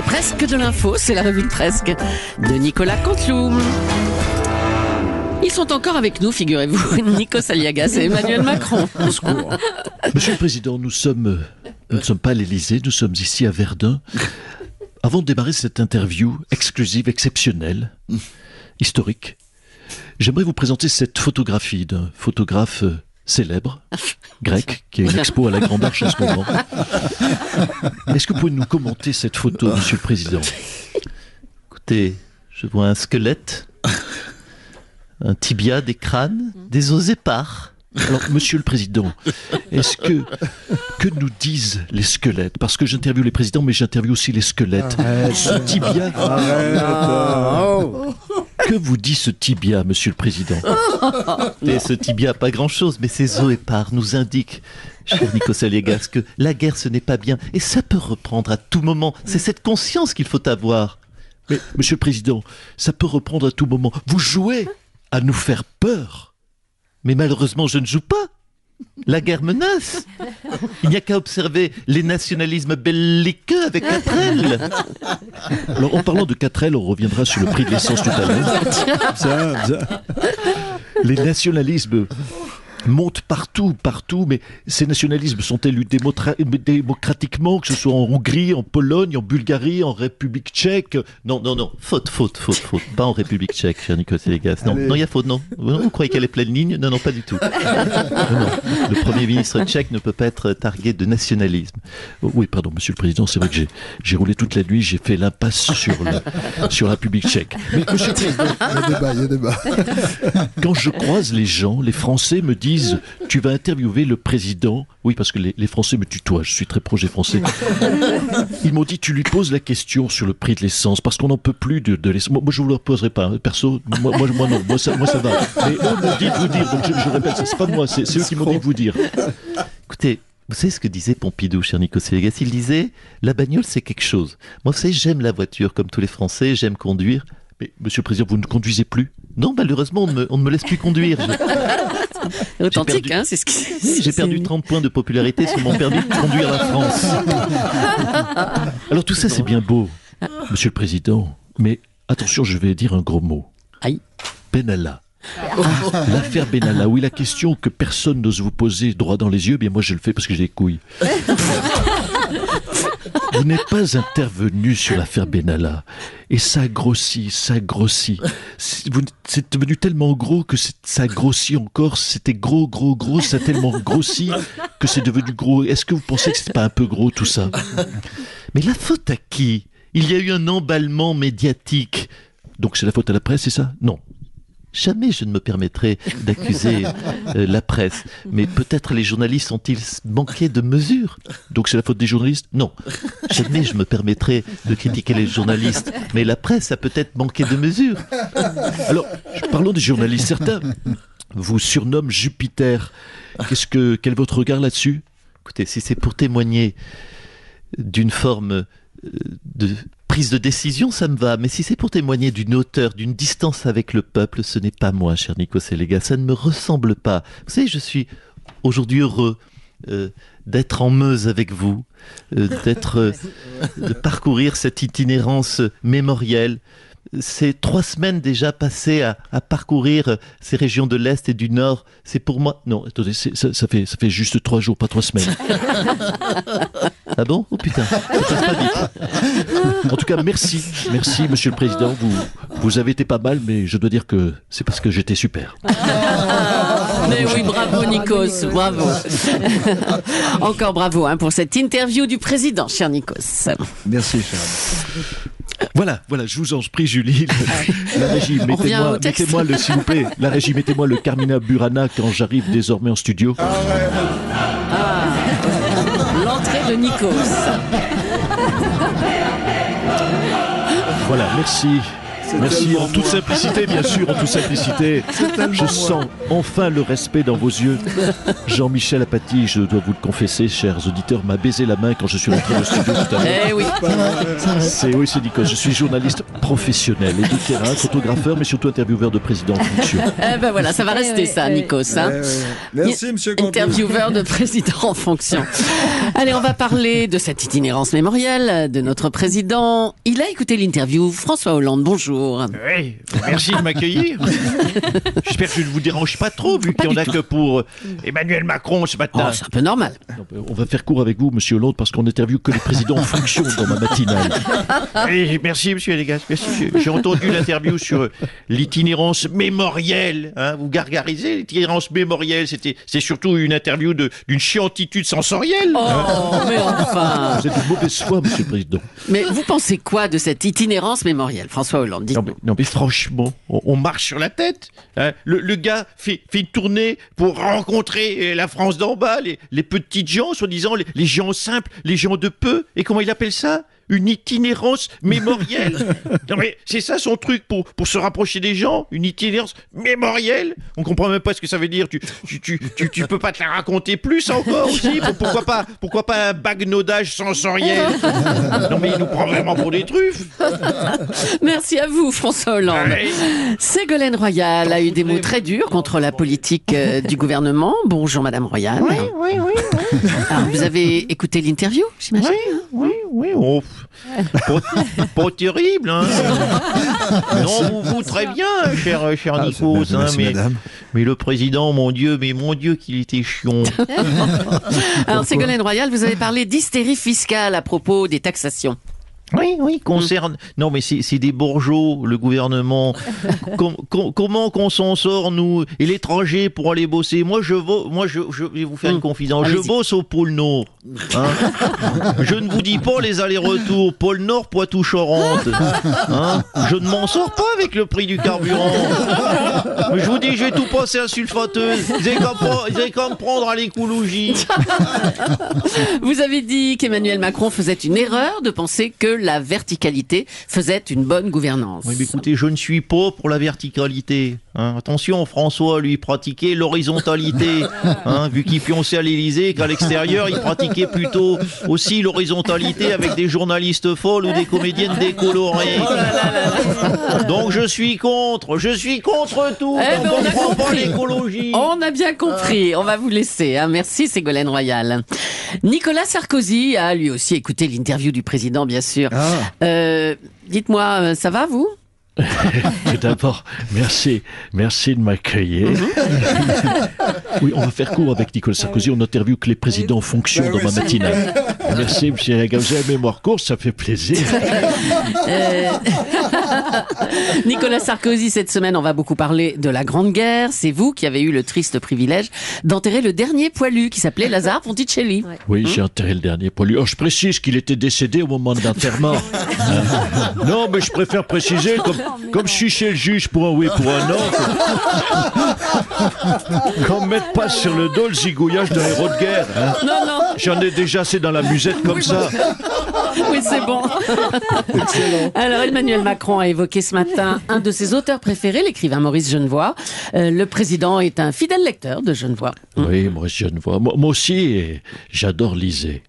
C'est presque de l'info, c'est la revue de presque de Nicolas Canteloup. Ils sont encore avec nous, figurez-vous, Nico Saliagas et Emmanuel Macron. Monsieur le Président, nous sommes, nous ne sommes pas à l'Élysée, nous sommes ici à Verdun. Avant de démarrer cette interview exclusive, exceptionnelle, historique, j'aimerais vous présenter cette photographie d'un photographe euh, célèbre, grec, qui a une expo à la Grande Arche en ce moment. Est-ce que vous pouvez nous commenter cette photo, Monsieur le Président? Écoutez, je vois un squelette, un tibia, des crânes, des os épars. Alors, Monsieur le Président, est-ce que que nous disent les squelettes? Parce que j'interviewe les présidents, mais j'interviewe aussi les squelettes. Ce tibia, que vous dit ce tibia, Monsieur le Président Et ce tibia, pas grand-chose, mais ces os épars nous indiquent, cher Nico Saliegas, que la guerre, ce n'est pas bien. Et ça peut reprendre à tout moment. C'est cette conscience qu'il faut avoir. Mais, Monsieur le Président, ça peut reprendre à tout moment. Vous jouez à nous faire peur. Mais malheureusement, je ne joue pas. La guerre menace. Il n'y a qu'à observer les nationalismes belliqueux avec Catrel. Alors, en parlant de 4L, on reviendra sur le prix de l'essence tout à l'heure. Les nationalismes montent partout, partout, mais ces nationalismes sont élus démocratiquement, que ce soit en Hongrie, en Pologne, en Bulgarie, en République tchèque. Non, non, non. Faute, faute, faute, faute. Pas en République tchèque, cher Nico Saliegas. Non, non, il y a faute, non. Vous, vous croyez qu'elle est pleine ligne? Non, non, pas du tout. Non, non. Le Premier ministre tchèque ne peut pas être targué de nationalisme. Oh, Oui, pardon, Monsieur le Président, c'est vrai que j'ai, j'ai roulé toute la nuit, j'ai fait l'impasse sur, le, sur la République tchèque. Mais, Monsieur le Président, Il y a débat, il y a débat. quand je croise les gens, les Français me disent Tu vas interviewer le président. Oui, parce que les, les Français me tutoient, je suis très projet français. Ils m'ont dit Tu lui poses la question sur le prix de l'essence, parce qu'on n'en peut plus de, de l'essence. Moi, moi, je ne vous la poserai pas, hein. perso. Moi, moi, moi, non, moi ça, moi, ça va. Mais eux m'ont dit de vous dire, donc je, je répète, c'est pas moi, c'est, c'est eux qui m'ont dit de vous dire. Écoutez, vous savez ce que disait Pompidou, cher Nico Saliegas Il disait La bagnole, c'est quelque chose. Moi, vous savez, j'aime la voiture, comme tous les Français, j'aime conduire. Mais, Monsieur le Président, vous ne conduisez plus Non, malheureusement, on ne me, on ne me laisse plus conduire. Authentique, perdu- hein, c'est ce qui. J'ai perdu 30 points de popularité sur mon permis de conduire la France. Alors tout ça, c'est bien beau, Monsieur le Président. Mais attention, je vais dire un gros mot. Aïe. Benalla. L'affaire Benalla, oui, la question que personne n'ose vous poser droit dans les yeux, bien moi je le fais parce que j'ai des couilles. Vous n'êtes pas intervenu sur l'affaire Benalla. Et ça grossit, ça grossit. C'est devenu tellement gros que ça grossit encore. C'était gros, gros, gros. Ça a tellement grossi que c'est devenu gros. Est-ce que vous pensez que c'est pas un peu gros tout ça? Mais la faute à qui? Il y a eu un emballement médiatique. Donc c'est la faute à la presse, c'est ça? Non. Jamais je ne me permettrai d'accuser euh, la presse. Mais peut-être les journalistes ont-ils manqué de mesure Donc c'est la faute des journalistes? Non. Jamais je me permettrai de critiquer les journalistes. Mais la presse a peut-être manqué de mesure. Alors, parlons des journalistes. Certains vous surnomment Jupiter. Qu'est-ce que, quel est votre regard là-dessus? Écoutez, si c'est pour témoigner d'une forme de prise de décision, ça me va. Mais si c'est pour témoigner d'une hauteur, d'une distance avec le peuple, ce n'est pas moi, cher Nico Séléga. Ça ne me ressemble pas. Vous savez, je suis aujourd'hui heureux euh, d'être en Meuse avec vous, euh, d'être, euh, de parcourir cette itinérance mémorielle. C'est trois semaines déjà passées à, à parcourir euh, ces régions de l'Est et du Nord. C'est pour moi. Non, attendez, c'est- ça, ça fait, ça fait juste trois jours, pas trois semaines. Ah bon? Oh putain, ça passe pas vite. En tout cas, merci. Merci, Monsieur le Président. Vous, vous avez été pas mal, mais je dois dire que c'est parce que j'étais super. Mais oui, bravo Nikos, bravo. Encore bravo hein, pour cette interview du président, cher Nikos. Merci, cher. Voilà, voilà, je vous en prie, Julie. La régie, mettez-moi, mettez-moi le, s'il vous plaît, la régie, mettez-moi le Carmina Burana quand j'arrive désormais en studio. L'entrée de Nikos. Voilà, merci. Merci en toute simplicité, bien sûr, en toute simplicité. Je sens enfin le respect dans vos yeux. Jean-Michel Apathy, je dois vous le confesser, chers auditeurs, m'a baisé la main quand je suis rentré au studio tout à l'heure. Eh oui. C'est oui, c'est Nico. Je suis journaliste professionnel et de terrain, photographeur, mais surtout intervieweur de président en fonction. Eh ben voilà, ça va rester ça, Nikos. hein. Merci, monsieur. Intervieweur de président en fonction. Allez, on va parler de cette itinérance mémorielle de notre président. Il a écouté l'interview. François Hollande, bonjour. Oui, merci de m'accueillir. J'espère que je ne vous dérange pas trop, vu qu'il n'y en a que pour euh, Emmanuel Macron ce Oh, matin. c'est un peu normal. On va faire court avec vous, monsieur Hollande, parce qu'on interviewe que les présidents en fonction dans ma matinale. Oui, merci, monsieur Légas. J'ai- entendu l'interview sur euh, l'itinérance mémorielle. hein. vous gargarisez l'itinérance mémorielle. C'était, c'est surtout une interview de, d'une chiantitude sensorielle. Oh, mais enfin. Vous êtes de mauvaise foi, monsieur le président. Mais vous pensez quoi de cette itinérance mémorielle, François Hollande Non mais, non mais franchement, on, on marche sur la tête. hein. Le, le gars fait, fait une tournée pour rencontrer euh, la France d'en bas, les, les petites gens, soi-disant, les, les gens simples, les gens de peu. Et comment il appelle ça? Une itinérance mémorielle. non mais c'est ça son truc pour, pour se rapprocher des gens, une itinérance mémorielle. On comprend même pas ce que ça veut dire. Tu, tu, tu, tu, tu peux pas te la raconter plus encore aussi Pour- Pourquoi pas, pourquoi pas un bagnodage sensoriel Non mais il nous prend vraiment pour des truffes. Merci à vous, François Hollande. Ouais. Ségolène Royal a eu des mots très durs contre la politique euh, du gouvernement. Bonjour, Madame Royal. Oui, oui, oui. Alors, vous avez écouté l'interview, j'imagine? Oui, oui, oh, pas, pas terrible, hein. non, vous, vous très bien, cher, cher Nikos, hein, mais, madame. mais le président, mon Dieu, mais mon Dieu qu'il était chiant. Alors, Ségolène Royal, vous avez parlé d'hystérie fiscale à propos des taxations. Oui, oui, concerne. Non, mais c'est des bourgeois, le gouvernement. Com- com- comment qu'on s'en sort, nous, et l'étranger, pour aller bosser? Moi, je, vo- moi je, je vais vous faire une Mm. confidence. Je bosse au pôle Nord. hein. je ne vous dis pas les allers-retours. Pôle Nord, Poitou-Charentes. hein. je ne m'en sors pas avec le prix du carburant. Mais je vous dis, je vais tout passer à sulfateuse. Vous avez qu'à pas- vous avez qu'à me prendre à l'écologie. Vous avez dit qu'Emmanuel Macron faisait une erreur de penser que la verticalité faisait une bonne gouvernance. Oui, mais écoutez, je ne suis pas pour la verticalité. Hein. Attention, François, lui, pratiquait l'horizontalité. hein, vu qu'il pionçait à l'Élysée, qu'à l'extérieur, il pratiquait plutôt aussi l'horizontalité avec des journalistes folles ou des comédiennes décolorées. Donc je suis contre, je suis contre tout. Eh ben, on on a comprend pas l'écologie. On a bien compris, on va vous laisser. hein. Merci Ségolène Royal. Nicolas Sarkozy a lui aussi écouté l'interview du président, bien sûr. Euh, Dites-moi, euh, ça va vous? Tout d'abord, merci, merci de m'accueillir. oui, on va faire court avec Nicolas Sarkozy. On interviewe que les présidents en fonction dans ma matinale. Merci, monsieur Lagarde. Vous avez la mémoire courte, ça fait plaisir. Euh, Nicolas Sarkozy, cette semaine, on va beaucoup parler de la Grande Guerre. C'est vous qui avez eu le triste privilège d'enterrer le dernier poilu qui s'appelait Lazare Ponticelli. Oui, j'ai enterré le dernier poilu. Oh, je précise qu'il était décédé au moment de l'enterrement. Hein non, mais je préfère préciser, comme, comme je suis chez le juge pour un oui, pour un non, qu'on ne mette pas sur le dos le zigouillage d'un héros de guerre. hein. Non, non, J'en ai déjà assez dans la musette comme ça. oui, c'est bon. Alors, Emmanuel Macron a évoqué ce matin un de ses auteurs préférés, l'écrivain Maurice Genevoix. Euh, le président est un fidèle lecteur de Genevoix. Oui, moi, je ne vois. Moi, moi aussi, j'adore liser.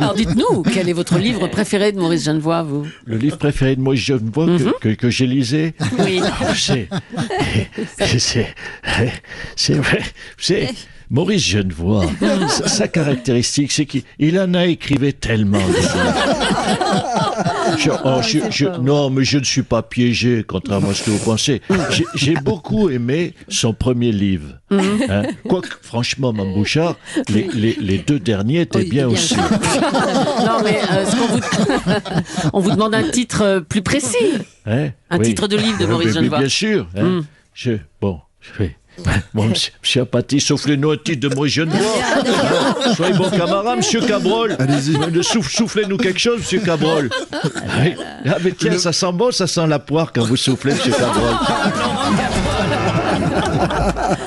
Alors, dites-nous, quel est votre livre préféré de Maurice Genevoix, vous? Le livre préféré de moi, je ne vois que, que, que j'ai lisé. Oui. Ah, c'est, c'est, c'est vrai, c'est Maurice Genevoix. Sa, sa caractéristique, c'est qu'il il en a écrivé tellement. Je- oh, je- je- non, mais je ne suis pas piégé, contrairement à ce que vous pensez. J'ai- beaucoup aimé son premier livre. Hein. Quoique, franchement, Mme Bouchard, les, les, les deux derniers étaient bien aussi. Non, mais euh, ce vous... on vous demande un titre euh, plus précis. Hein Un Oui. titre de livre de Maurice Genevoix. Bien sûr. hein. Mm. Je, bon, je vais. Bon, monsieur, Apathy, soufflez-nous un titre de Maurice Genevoix. Hein Soyez bon camarade, monsieur Cabrol. Allez-y. Souff- Soufflez-nous quelque chose, monsieur Cabrol. Oui. Ah, mais tiens, ça sent bon, ça sent la poire quand vous soufflez, monsieur Cabrol.